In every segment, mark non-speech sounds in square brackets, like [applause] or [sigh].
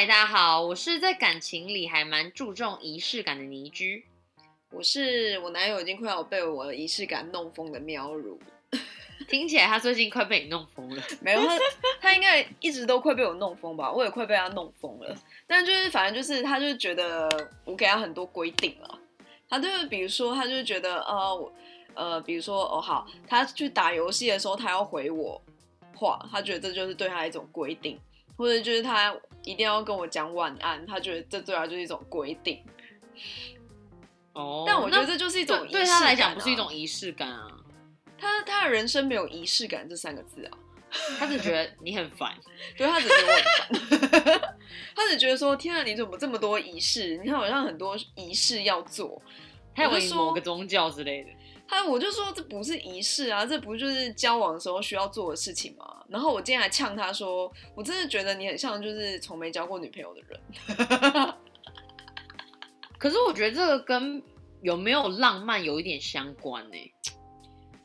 嗨，大家好，我是在感情里还蛮注重仪式感的倪居。我是我男友已经快要被我的仪式感弄疯的喵如，[laughs] 听起来他最近快被你弄疯了。[laughs] 没有他，他应该一直都快被我弄疯吧，我也快被他弄疯了。但就是反正就是他就是觉得我给他很多规定了，他就是比如说他就是觉得呃我呃比如说哦好，他去打游戏的时候他要回我话，他觉得这就是对他一种规定，或者就是他一定要跟我讲晚安，他觉得这对他就是一种规定。哦，但我觉得这就是一种对对他来讲不是一啊种仪式感啊，他他的人生没有仪式感这三个字啊，他只觉得你很烦。[laughs] 对他只觉得我很烦，他只觉得说天啊，你怎么这么多仪式？你看好像很多仪式要做，他以为我就说你某个宗教之类的。他我就说这不是仪式啊，这不就是交往的时候需要做的事情吗？然后我今天还呛他说，我真的觉得你很像就是从没交过女朋友的人。[laughs] 可是我觉得这个跟有没有浪漫有一点相关呢、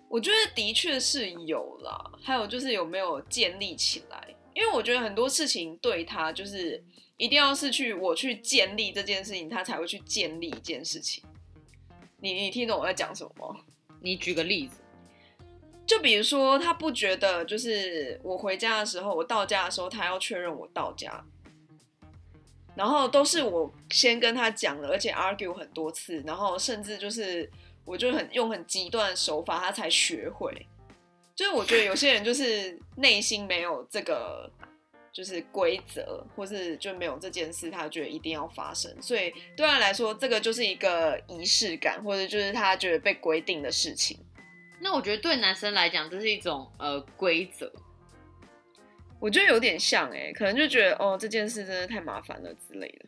我觉得的确是有啦，还有就是有没有建立起来，因为我觉得很多事情对他就是一定要是去我去建立这件事情，他才会去建立一件事情。你你听懂我在讲什么吗？你举个例子，就比如说，他不觉得就是我回家的时候，我到家的时候，他要确认我到家，然后都是我先跟他讲了，而且 argue 很多次，然后甚至就是我就很用很极端的手法，他才学会。就是我觉得有些人就是内心没有这个就是规则，或是就没有这件事，他觉得一定要发生，所以对他来说，这个就是一个仪式感，或者就是他觉得被规定的事情。那我觉得对男生来讲，这是一种呃规则。我觉得有点像哎、可能就觉得哦这件事真的太麻烦了之类的。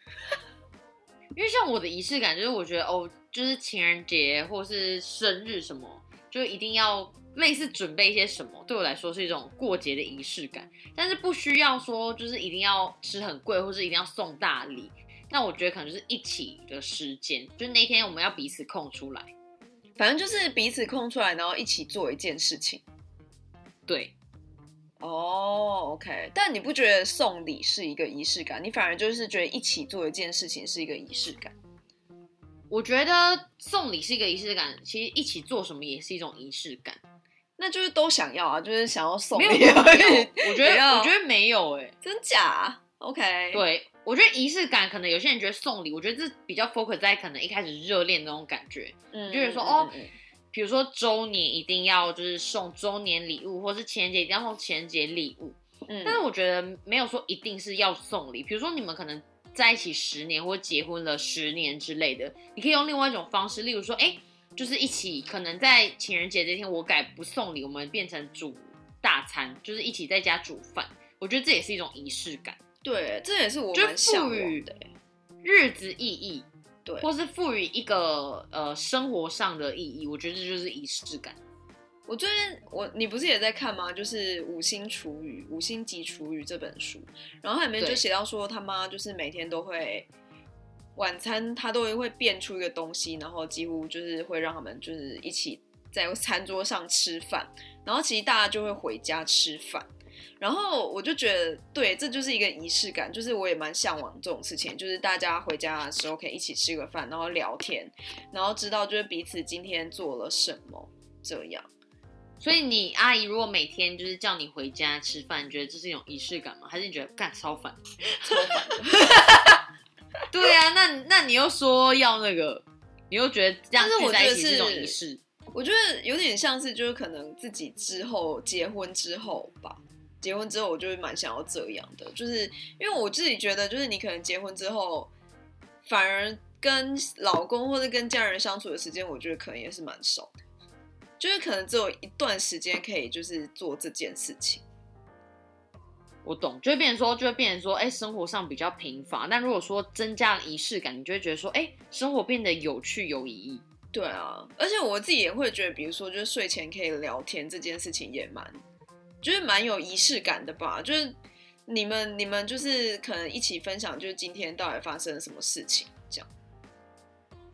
[laughs] 因为像我的仪式感，就是我觉得哦，就是情人节或是生日什么，就一定要类似准备一些什么，对我来说是一种过节的仪式感。但是不需要说就是一定要吃很贵，或是一定要送大礼。那我觉得可能就是一起的时间，就是那天我们要彼此空出来。反正就是彼此空出来，然后一起做一件事情。对，哦，OK，但你不觉得送礼是一个仪式感？你反而就是觉得一起做一件事情是一个仪式感。我觉得送礼是一个仪式感，其实一起做什么也是一种仪式感。那就是都想要啊，就是想要送没有，礼没有，我觉得我觉得没有哎、真假？OK，，对，我觉得仪式感可能有些人觉得送礼，我觉得这比较 focus 在可能一开始热恋那种感觉，嗯就是说哦比如说周年一定要就是送周年礼物，或是情人节一定要送情人节礼物。嗯但是我觉得没有说一定是要送礼，比如说你们可能在一起十年或结婚了十年之类的，你可以用另外一种方式，例如说，哎、就是一起可能在情人节这天我改不送礼，我们变成煮大餐，就是一起在家煮饭。我觉得这也是一种仪式感，对，这也是我就赋予的欸。日子意义，对或是赋予一个呃生活上的意义，我觉得这就是仪式感。我最近我你不是也在看吗？就是《五星厨语》《五星级厨语》这本书，然后它里面就写到说，他妈就是每天都会晚餐，他都会变出一个东西，然后几乎就是会让他们就是一起在餐桌上吃饭，然后其实大家就会回家吃饭。然后我就觉得，对，这就是一个仪式感，就是我也蛮向往这种事情，就是大家回家的时候可以一起吃个饭，然后聊天，然后知道就是彼此今天做了什么，这样。所以你阿姨如果每天就是叫你回家吃饭，你觉得这是一种仪式感吗？还是你觉得干超烦？[laughs] 超烦的。对啊，那那你又说要那个，你又觉得这样聚在一觉得是起是一种仪式。我觉得有点像是，就是可能自己之后结婚之后吧，结婚之后我就会蛮想要这样的，就是因为我自己觉得，就是你可能结婚之后，反而跟老公或者跟家人相处的时间，我觉得可能也是蛮少的，就是可能只有一段时间可以就是做这件事情。我懂，就会变成说，就会变成说，哎、生活上比较贫乏。但如果说增加了仪式感，你就会觉得说，哎、生活变得有趣有意义。对啊，而且我自己也会觉得，比如说，就是睡前可以聊天这件事情也蛮，就是蛮有仪式感的吧。就是你们你们就是可能一起分享，就是今天到底发生了什么事情，这样。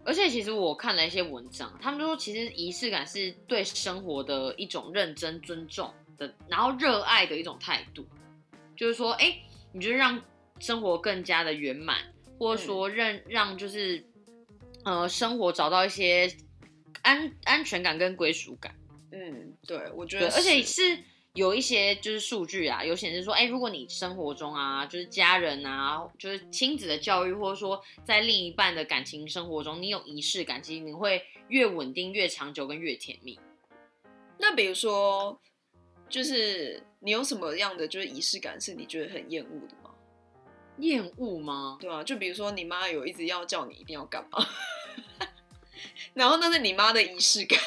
而且其实我看了一些文章，他们说其实仪式感是对生活的一种认真、尊重的，然后热爱的一种态度。就是说，哎、你就让生活更加的圆满，或者说让让就是呃生活找到一些安安全感跟归属感。嗯，对，我觉，得而且是是有一些就是数据啊，有显示说，哎、如果你生活中啊，就是家人啊，就是亲子的教育，或者说在另一半的感情生活中，你有仪式感，其实你会越稳定、越长久跟越甜蜜。那比如说，就是你有什么样的就是仪式感是你觉得很厌恶的吗？厌恶吗？对啊，就比如说你妈有一直要叫你一定要干嘛，[laughs] 然后那是你妈的仪式感。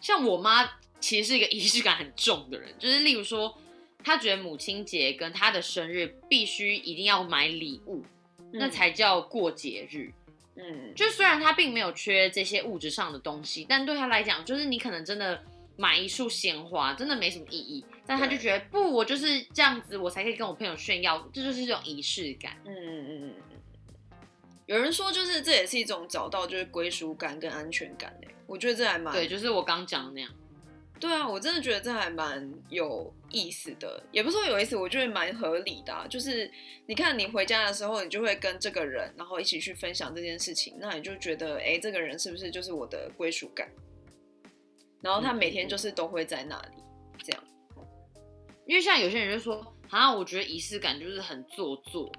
像我妈其实是一个仪式感很重的人，就是例如说，她觉得母亲节跟她的生日必须一定要买礼物，那才叫过节日。嗯，就虽然她并没有缺这些物质上的东西，但对她来讲，就是你可能真的买一束鲜花，真的没什么意义。但他就觉得不，我就是这样子，我才可以跟我朋友炫耀，这就是一种仪式感。嗯嗯嗯嗯嗯。有人说，就是这也是一种找到就是归属感跟安全感诶，我觉得这还蛮对，就是我刚讲的那样。对啊，我真的觉得这还蛮有意思的，也不是说有意思，我觉得蛮合理的啊、就是你看，你回家的时候，你就会跟这个人，然后一起去分享这件事情，那你就觉得，哎，这个人是不是就是我的归属感？然后他每天就是都会在那里，这样。因为像有些人就说，啊，我觉得仪式感就是很做作，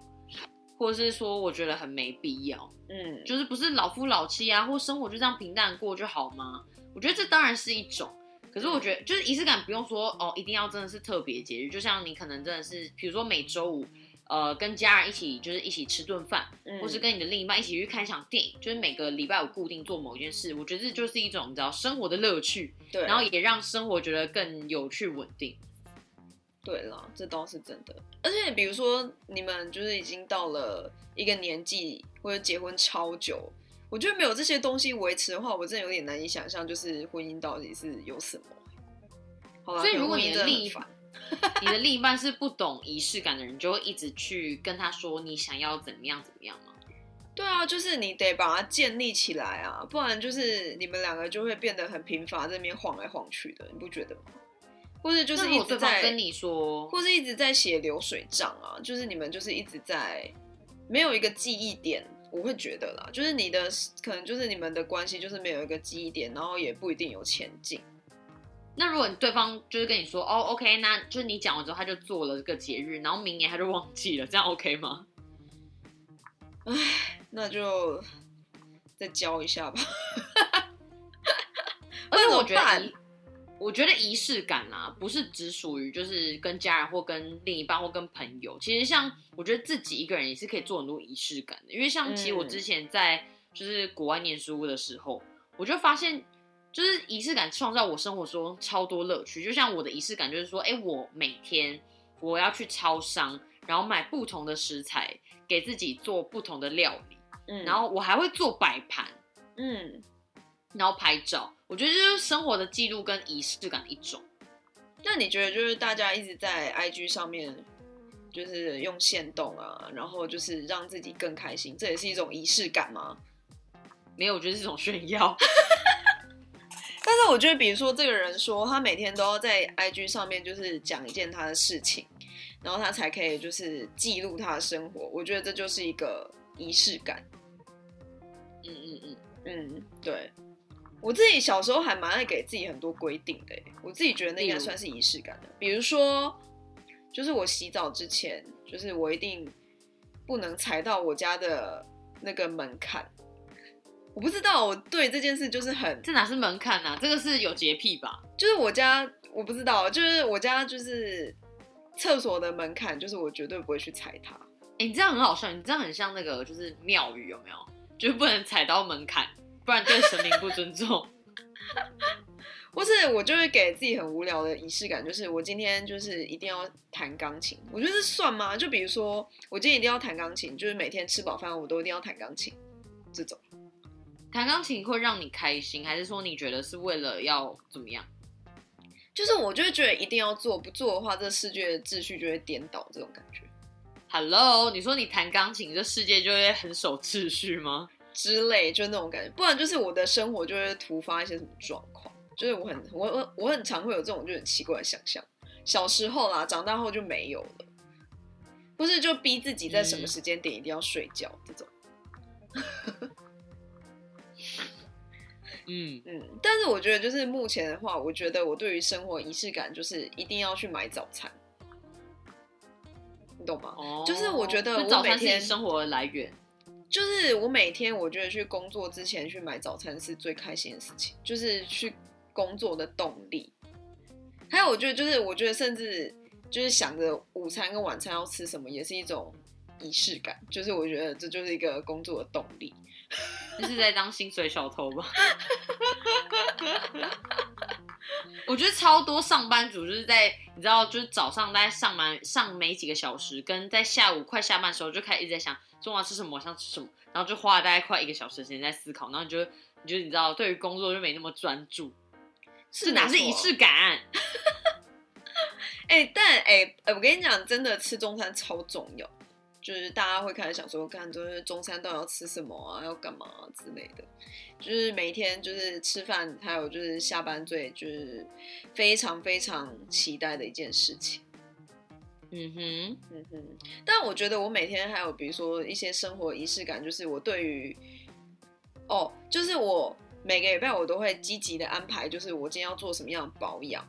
或者是说我觉得很没必要，嗯，就是不是老夫老妻啊，或生活就这样平淡过就好吗？我觉得这当然是一种。可是我觉得，就是仪式感不用说哦，一定要真的是特别节日，就像你可能真的是，比如说每周五，呃，跟家人一起就是一起吃顿饭，嗯或是跟你的另一半一起去看一场电影，就是每个礼拜五固定做某一件事，我觉得这就是一种你知道生活的乐趣，对，然后也让生活觉得更有趣稳定。对了，这倒是真的。而且比如说你们就是已经到了一个年纪，或者结婚超久，我觉得没有这些东西维持的话，我真的有点难以想象，就是婚姻到底是有什么。好啦，所以如果你的另一真的很烦，你的另一半是不懂仪式感的人，就会一直去跟他说你想要怎么样怎么样吗？对啊，就是你得把它建立起来啊，不然就是你们两个就会变得很贫乏，在那边晃来晃去的，你不觉得吗？或者就是一直在跟你说，或是一直在写流水账啊，就是你们就是一直在没有一个记忆点，我会觉得啦，就是你的可能就是你们的关系就是没有一个记忆点，然后也不一定有前进。那如果你对方就是跟你说，哦，OK，那就是你讲完之后他就做了这个节日，然后明年他就忘记了，这样 OK 吗？那就再教一下吧。[laughs] 而且我觉得，[laughs] 我觉得仪式感啊，不是只属于就是跟家人或跟另一半或跟朋友，其实像我觉得自己一个人也是可以做很多仪式感的。因为像其实我嗯之前在就是国外念书的时候，我就发现。就是仪式感创造我生活中超多乐趣，就像我的仪式感就是说，哎、我每天我要去超商，然后买不同的食材，给自己做不同的料理，嗯，然后我还会做摆盘，嗯，然后拍照，我觉得这就是生活的记录跟仪式感的一种。那你觉得就是大家一直在 IG 上面就是用线动啊，然后就是让自己更开心，这也是一种仪式感吗？没有，我觉得是一种炫耀。但是我觉得，比如说这个人说他每天都要在 IG 上面就是讲一件他的事情，然后他才可以就是记录他的生活。我觉得这就是一个仪式感。嗯嗯嗯，嗯，对。我自己小时候还蛮爱给自己很多规定的，我自己觉得那应该算是仪式感的。比如说，就是我洗澡之前，就是我一定不能踩到我家的那个门槛。我不知道，我对这件事就是很这哪是门槛啊？这个是有洁癖吧？就是我家我不知道，就是我家就是厕所的门槛，就是我绝对不会去踩它。哎、你这样很好笑，你这样很像那个就是庙宇有没有？就是不能踩到门槛，不然对神明不尊重。[laughs] 不是我就会给自己很无聊的仪式感，就是我今天就是一定要弹钢琴。我觉得这算吗？就比如说我今天一定要弹钢琴，就是每天吃饱饭我都一定要弹钢琴，这种。弹钢琴会让你开心，还是说你觉得是为了要怎么样？就是我就会觉得一定要做，不做的话，这世界的秩序就会颠倒，这种感觉 Hello，你说你弹钢琴，这世界就会很守秩序吗？之类，就那种感觉。不然就是我的生活就会突发一些什么状况，就是我很我我我很常会有这种就很奇怪的想象。小时候啦，长大后就没有了。不是就逼自己在什么嗯时间点一定要睡觉这种。嗯，嗯，但是我觉得就是目前的话，我觉得我对于生活仪式感就是一定要去买早餐，你懂吗？哦，就是我觉得我每天生活的来源。就是我每天我觉得去工作之前去买早餐是最开心的事情，就是去工作的动力。还有我觉得就是我觉得甚至就是想着午餐跟晚餐要吃什么，也是一种仪式感。就是我觉得这就是一个工作的动力。[laughs] 这是在当薪水小偷吧？[laughs] 我觉得超多上班族就是在你知道，就是早上大概上班上没几个小时，跟在下午快下班的时候就开始一直在想中午要吃什么，晚上吃什么，然后就花了大概快一个小时的时间在思考，然后你就你就你知道，对于工作就没那么专注，是哪是仪式感？[laughs] 哎、但哎、哎我跟你讲，真的吃中餐超重要。就是大家会开始想说，看就是中餐到底要吃什么啊，要干嘛、啊、之类的。就是每天就是吃饭，还有就是下班最就是非常非常期待的一件事情。嗯哼，嗯哼，但我觉得我每天还有比如说一些生活仪式感，就是我对于哦，就是我每个礼拜我都会积极的安排，就是我今天要做什么样的保养。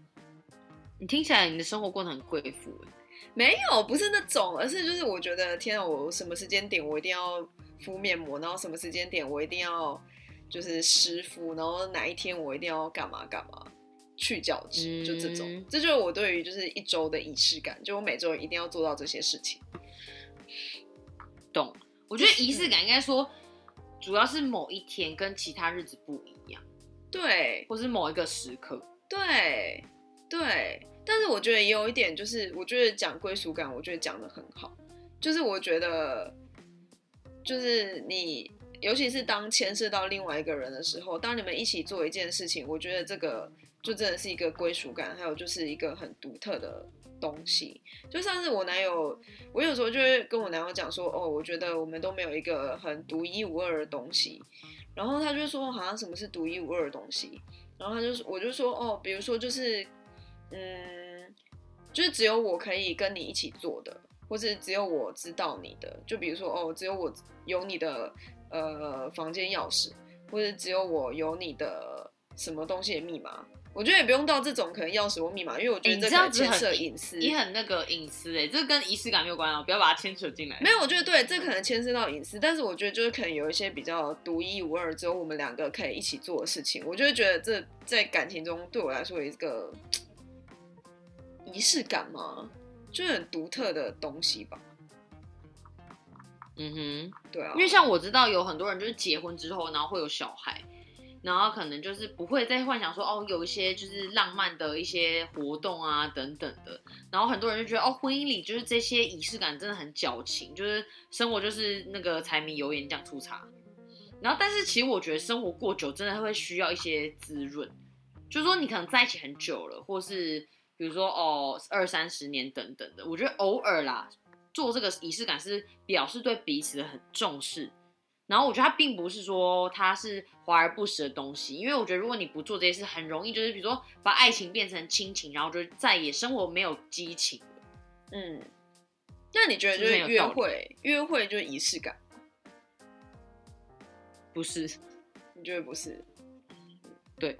[laughs] 你听起来你的生活过得很贵妇欸没有，不是那种，而是就是我觉得天啊，我什么时间点我一定要敷面膜，然后什么时间点我一定要就是湿敷，然后哪一天我一定要干嘛干嘛，去角质，就这种，嗯这就是我对于就是一周的仪式感，就我每周一定要做到这些事情。懂？我觉得仪式感应该说，主要是某一天跟其他日子不一样，对或是某一个时刻。对对，但是我觉得也有一点，就是我觉得讲归属感，我觉得讲的很好，就是我觉得就是你。尤其是当牵涉到另外一个人的时候，当你们一起做一件事情，我觉得这个就真的是一个归属感，还有就是一个很独特的东西。就像是我男友，我有时候就会跟我男友讲说，哦，我觉得我们都没有一个很独一无二的东西。然后他就说，好像什么是独一无二的东西？然后他就，我就说，哦，比如说就是，嗯，就是只有我可以跟你一起做的，或是只有我知道你的。就比如说，哦，只有我有你的呃房间钥匙，或者只有我有你的什么东西的密码。我觉得也不用到这种可能钥匙或密码，因为我觉欸得这可你这样子很能牵涉隐私。你很那个隐私哎、这跟仪式感没有关啊，不要把它牵扯进来。没有，我觉得对，这可能牵涉到隐私，但是我觉得就是可能有一些比较独一无二，只有我们两个可以一起做的事情，我就会觉得这在感情中对我来说有一个仪式感嘛，就是很独特的东西吧。嗯哼，对啊，因为像我知道有很多人就是结婚之后，然后会有小孩，然后可能就是不会再幻想说哦，有一些就是浪漫的一些活动啊等等的，然后很多人就觉得哦，婚姻里就是这些仪式感真的很矫情，就是生活就是那个柴米油盐酱醋茶。然后，但是其实我觉得生活过久真的会需要一些滋润，就是说你可能在一起很久了，或是比如说哦二三十年等等的，我觉得偶尔啦做这个仪式感是表示对彼此的很重视。然后我觉得它并不是说它是华而不实的东西，因为我觉得如果你不做这些事，很容易就是比如说把爱情变成亲情，然后就再也生活没有激情了。嗯，那你觉得就是约会，约会就是仪式感？不是，你觉得不是？对，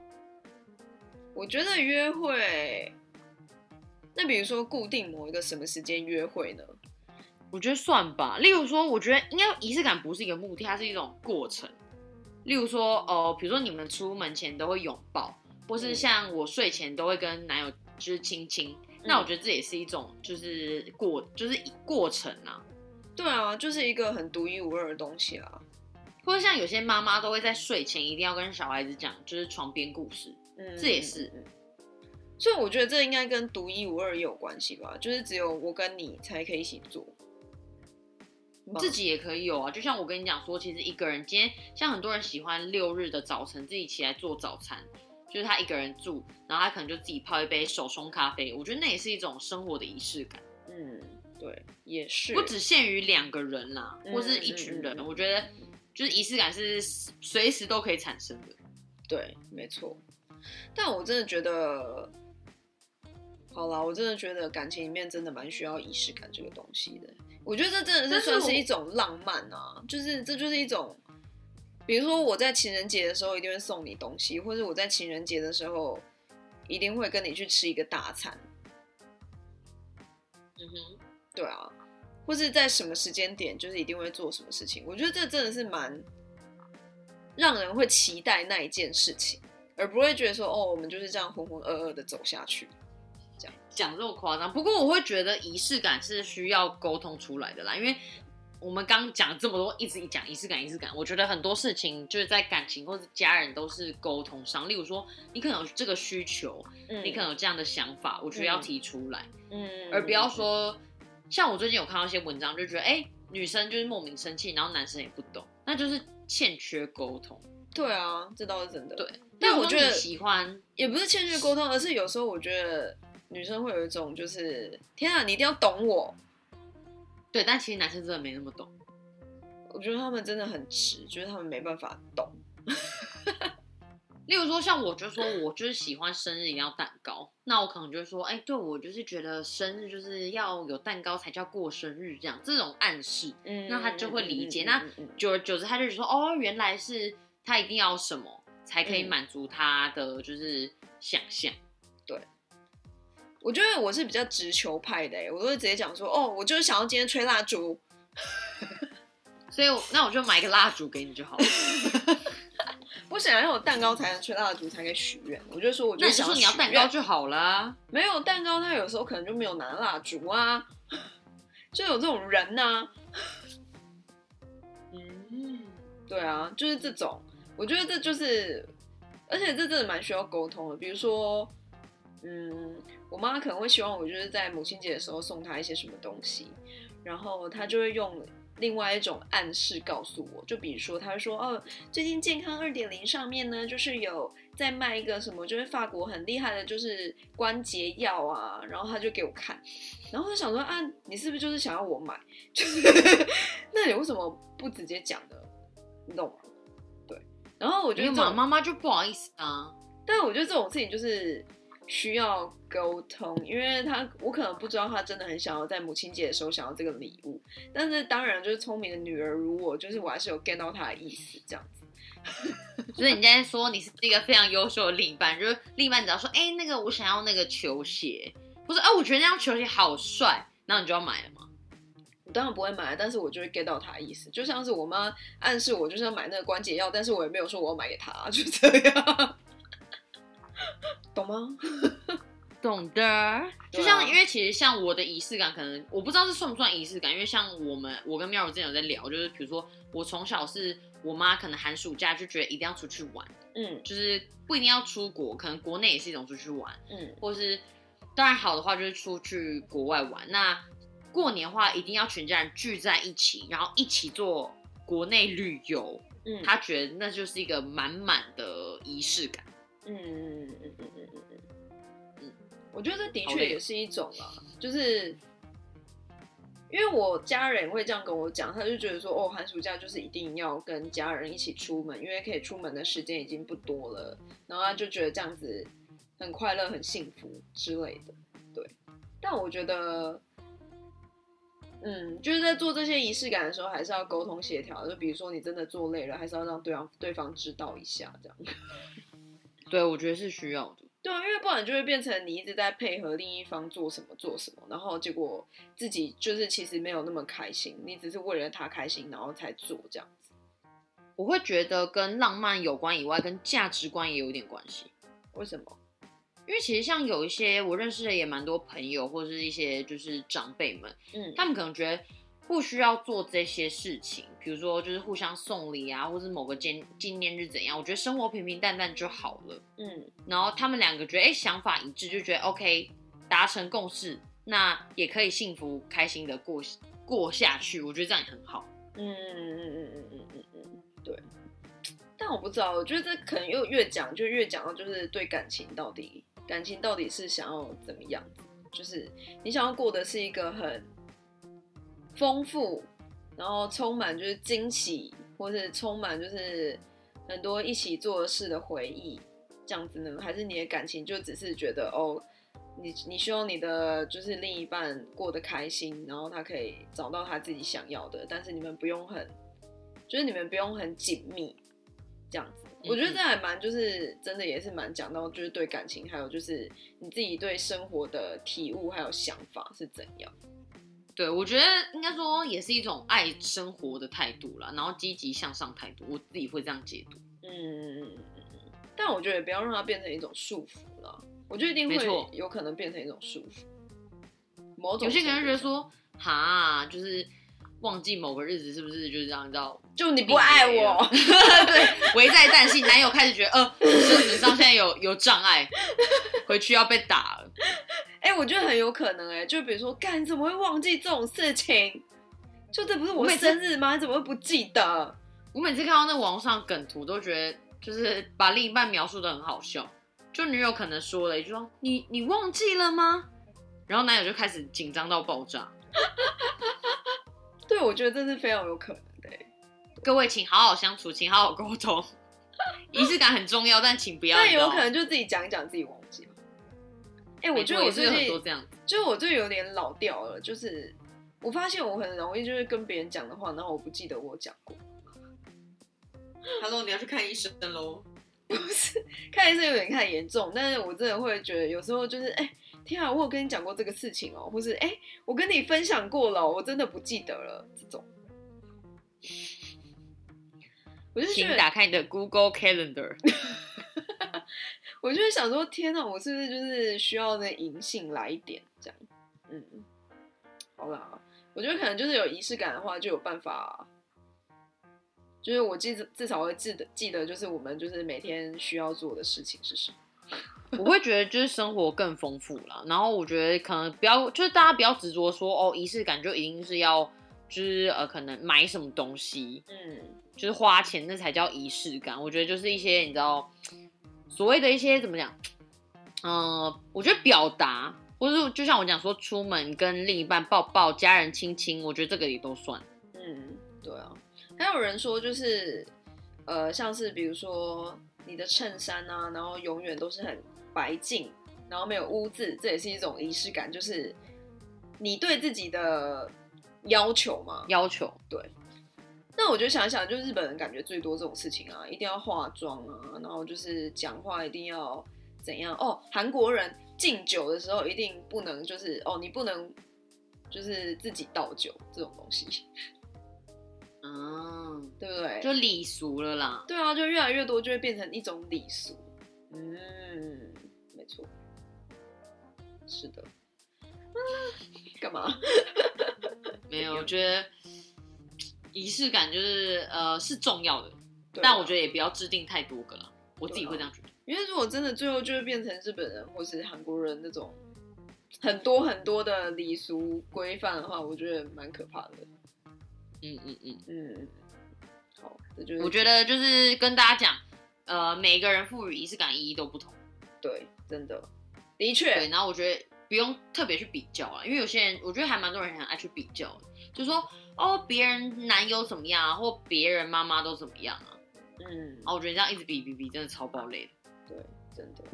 我觉得约会，那比如说固定某一个什么时间约会呢？我觉得算吧。例如说，我觉得应该仪式感不是一个目的，它是一种过程。例如说，哦、比如说你们出门前都会拥抱，或是嗯像我睡前都会跟男友就是亲亲。那我觉得这也是一种就是过就是过程啊。对啊，就是一个很独一无二的东西啦。或者像有些妈妈都会在睡前一定要跟小孩子讲，就是床边故事。嗯，这也是嗯。嗯所以我觉得这应该跟独一无二也有关系吧，就是只有我跟你才可以一起做。自己也可以有啊，就像我跟你讲说，其实一个人今天像很多人喜欢六日的早晨自己起来做早餐，就是他一个人住，然后他可能就自己泡一杯手冲咖啡，我觉得那也是一种生活的仪式感，嗯，对，也是。不只限于两个人啦，嗯或是一群人，嗯嗯嗯我觉得就是仪式感是随时都可以产生的。对，没错。但我真的觉得，好啦，我真的觉得感情里面真的蛮需要仪式感这个东西的。我觉得这真的是算是一种浪漫啊，就是这就是一种，比如说我在情人节的时候一定会送你东西，或者我在情人节的时候一定会跟你去吃一个大餐，嗯哼，对啊，或是在什么时间点就是一定会做什么事情。我觉得这真的是蛮让人会期待那一件事情，而不会觉得说哦，我们就是这样浑浑噩噩的走下去。讲这么夸张，不过我会觉得仪式感是需要沟通出来的啦，因为我们刚讲这么多，一直讲仪式感，仪式感，我觉得很多事情就是在感情或者家人都是沟通上，例如说你可能有这个需求，嗯你可能有这样的想法，我觉得要提出来，嗯，而不要说像我最近有看到一些文章，就觉得哎、女生就是莫名生气，然后男生也不懂，那就是欠缺沟通。对啊，这倒是真的。对，但我觉得喜欢，也不是欠缺沟通，而是有时候我觉得女生会有一种就是天啊，你一定要懂我。对，但其实男生真的没那么懂。我觉得他们真的很直，就是他们没办法懂。[laughs] 例如说，像我就说我就是喜欢生日一定要蛋糕，那我可能就会说，哎、对我就是觉得生日就是要有蛋糕才叫过生日，这样这种暗示，嗯那他就会理解。嗯那久而久之，他就说，哦，原来是他一定要什么才可以嗯满足他的就是想象。我觉得我是比较直球派的、欸，我都会直接讲说，哦，我就是想要今天吹蜡烛。[laughs] 所以，那我就买一个蜡烛给你就好了。[laughs] 我想要有蛋糕才能吹蜡烛，才可以许愿。我就说，我就想说你要蛋糕就好了啊。没有蛋糕，他有时候可能就没有拿蜡烛啊，[laughs] 就有这种人呐、嗯，对啊，就是这种，我觉得这就是，而且这真的蛮需要沟通的。比如说，嗯，我妈可能会希望我就是在母亲节的时候送她一些什么东西，然后她就会用另外一种暗示告诉我，就比如说，她会说，哦，最近健康二点零上面呢，就是有在卖一个什么，就是法国很厉害的，就是关节药啊，然后她就给我看，然后我就想说，啊，你是不是就是想要我买？[laughs] 就是，[laughs] 那你为什么不直接讲呢？你懂吗？对，然后我觉得这种妈妈就不好意思啊。但是我觉得这种事情就是需要沟通，因为他我可能不知道他真的很想要在母亲节的时候想要这个礼物，但是当然就是聪明的女儿如我，就是我还是有 get 到他的意思这样子。[laughs] 所以你现在说你是一个非常优秀的另一半，就是另一半只要说，哎、那个我想要那个球鞋，或者哎、我觉得那双球鞋好帅，然后你就要买了吗？我当然不会买，但是我就会 get 到他的意思，就像是我妈暗示我就是要买那个关节药，但是我也没有说我要买给他，就这样，[laughs] 懂吗？懂的。就像，因为其实像我的仪式感，可能我不知道是算不算仪式感。因为像我们，我跟妙柔之前有在聊，就是比如说我从小是我妈，可能寒暑假就觉得一定要出去玩，嗯，就是不一定要出国，可能国内也是一种出去玩，嗯，或是当然好的话就是出去国外玩。那过年的话一定要全家人聚在一起，然后一起做国内旅游，嗯，他觉得那就是一个满满的仪式感，嗯。我觉得这的确也是一种啦，就是因为我家人会这样跟我讲，他就觉得说，哦，寒暑假就是一定要跟家人一起出门，因为可以出门的时间已经不多了，然后他就觉得这样子很快乐、很幸福之类的。对，但我觉得。嗯，就是在做这些仪式感的时候，还是要沟通协调。就比如说，你真的做累了，还是要让对方对方知道一下，这样。[laughs] 对，我觉得是需要的。对啊，因为不然就会变成你一直在配合另一方做什么做什么，然后结果自己就是其实没有那么开心，你只是为了他开心然后才做这样子。我会觉得跟浪漫有关以外，跟价值观也有点关系。为什么？因为其实像有一些我认识的也蛮多朋友，或者是一些就是长辈们，嗯他们可能觉得不需要做这些事情比如说就是互相送礼啊或是某个纪纪念日怎样我觉得生活平平淡淡就好了。嗯。然后他们两个觉得诶想法一致就觉得 ok 达成共识那也可以幸福开心的过过下去。我觉得这样也很好嗯嗯嗯嗯嗯嗯嗯对。但我不知道我觉得这可能又越讲就越讲到就是对感情到底感情到底是想要怎么样就是你想要过的是一个很丰富，然后充满就是惊喜，或是充满就是很多一起做的事的回忆，这样子呢？还是你的感情就只是觉得哦，你你希望你的就是另一半过得开心，然后他可以找到他自己想要的，但是你们不用很，就是你们不用很紧密这样子。我觉得这还蛮就是真的也是蛮讲到就是对感情，还有就是你自己对生活的体悟还有想法是怎样。对，我觉得应该说也是一种爱生活的态度啦，然后积极向上态度，我自己会这样解读。嗯，但我觉得也不要让它变成一种束缚了。我觉得一定会有可能变成一种束缚。某种有些人觉得说，哈，就是忘记某个日子是不是就是这样？你知道，就你不爱我 [laughs] [laughs] 对，危在旦夕，男友开始觉得，呃，事实上现在有有障碍，回去要被打了。哎，我觉得很有可能，哎，就比如说，干，你怎么会忘记这种事情？就这不是我生日吗？你怎么会不记得？我每次看到那网上梗图，都觉得就是把另一半描述的很好笑。就女友可能说了一句说：“你你忘记了吗？”然后男友就开始紧张到爆炸。[laughs] 对，我觉得这是非常有可能的。各位，请好好相处，请好好沟通，[laughs] 仪式感很重要，但请不要。但有可能就自己讲一讲，自己忘哎，我觉得我最近这样，就是我最近有点老掉了。就是我发现我很容易就是跟别人讲的话，然后我不记得我讲过。Hello，你要去看医生喽？不是，看医生有点太严重，但是我真的会觉得有时候就是，哎，天啊，我有跟你讲过这个事情哦，或是哎，我跟你分享过了，我真的不记得了。这种，我就请打开你的 Google Calendar。[laughs] 我就想说，天哪，我是不是就是需要那银杏来一点这样？嗯，好啦，我觉得可能就是有仪式感的话，就有办法，就是我记至少会记得记得，就是我们就是每天需要做的事情是什么。[laughs] 我会觉得就是生活更丰富了，然后我觉得可能不要，就是大家不要执着说哦，仪式感就一定是要就是呃，可能买什么东西，嗯，就是花钱那才叫仪式感。我觉得就是一些你知道。所谓的一些怎么讲，呃，我觉得表达，或者是就像我讲说，出门跟另一半抱抱、家人亲亲，我觉得这个也都算。嗯，对啊。还有人说，就是呃，像是比如说你的衬衫啊，然后永远都是很白净，然后没有污渍，这也是一种仪式感，就是你对自己的要求嘛。要求，对。那我就想想，就日本人感觉最多这种事情啊，一定要化妆啊，然后就是讲话一定要怎样哦。韩国人敬酒的时候一定不能就是哦，你不能就是自己倒酒这种东西，[laughs] 嗯，对不对？就礼俗了啦。对啊，就越来越多就会变成一种礼俗。嗯，没错，是的。[laughs] 干嘛？[laughs] 没有，我觉得。仪式感就是呃是重要的，但我觉得也不要制定太多个了，我自己会这样觉得。因为如果真的最后就会变成日本人或是韩国人那种很多很多的礼俗规范的话，我觉得蛮可怕的。嗯嗯嗯嗯，好，这就我觉得就是跟大家讲，呃，每个人赋予仪式感意义都不同。对，真的，的确。对，然后我觉得不用特别去比较啊，因为有些人我觉得还蛮多人很爱去比较，就说。哦，别人男友怎么样啊？或别人妈妈都怎么样啊？嗯，哦，我觉得这样一直比比比，真的超爆累的。对，真的。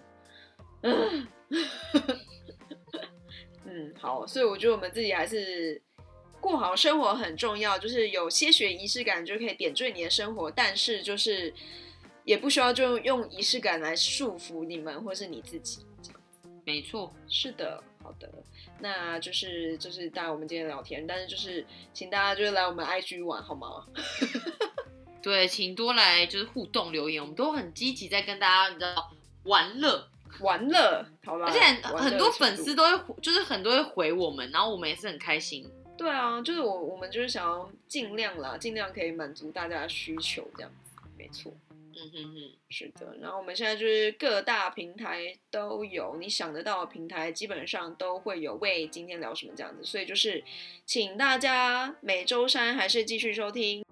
嗯，[laughs] 嗯，好，所以我觉得我们自己还是过好生活很重要，就是有些许仪式感就可以点缀你的生活，但是就是也不需要就用仪式感来束缚你们或是你自己。没错，是的，好的。那就是就是大家我们今天聊天，但是就是请大家就是来我们 IG 玩好吗？[laughs] 对，请多来就是互动留言，我们都很积极在跟大家你知道玩乐玩乐，好吧？而且很多粉丝都会就是很多会回我们，然后我们也是很开心。对啊，就是我我们就是想要尽量啦，尽量可以满足大家的需求，这样子，没错。嗯哼哼，是的。然后我们现在就是各大平台都有，你想得到的平台基本上都会有。喂，今天聊什么这样子？所以就是，请大家每周三还是继续收听。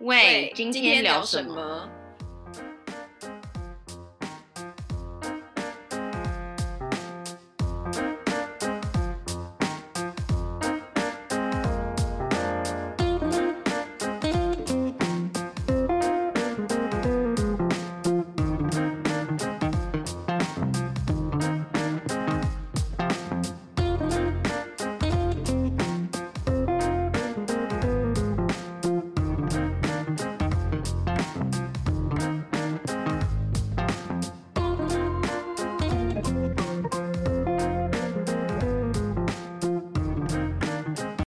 喂，今天聊什么？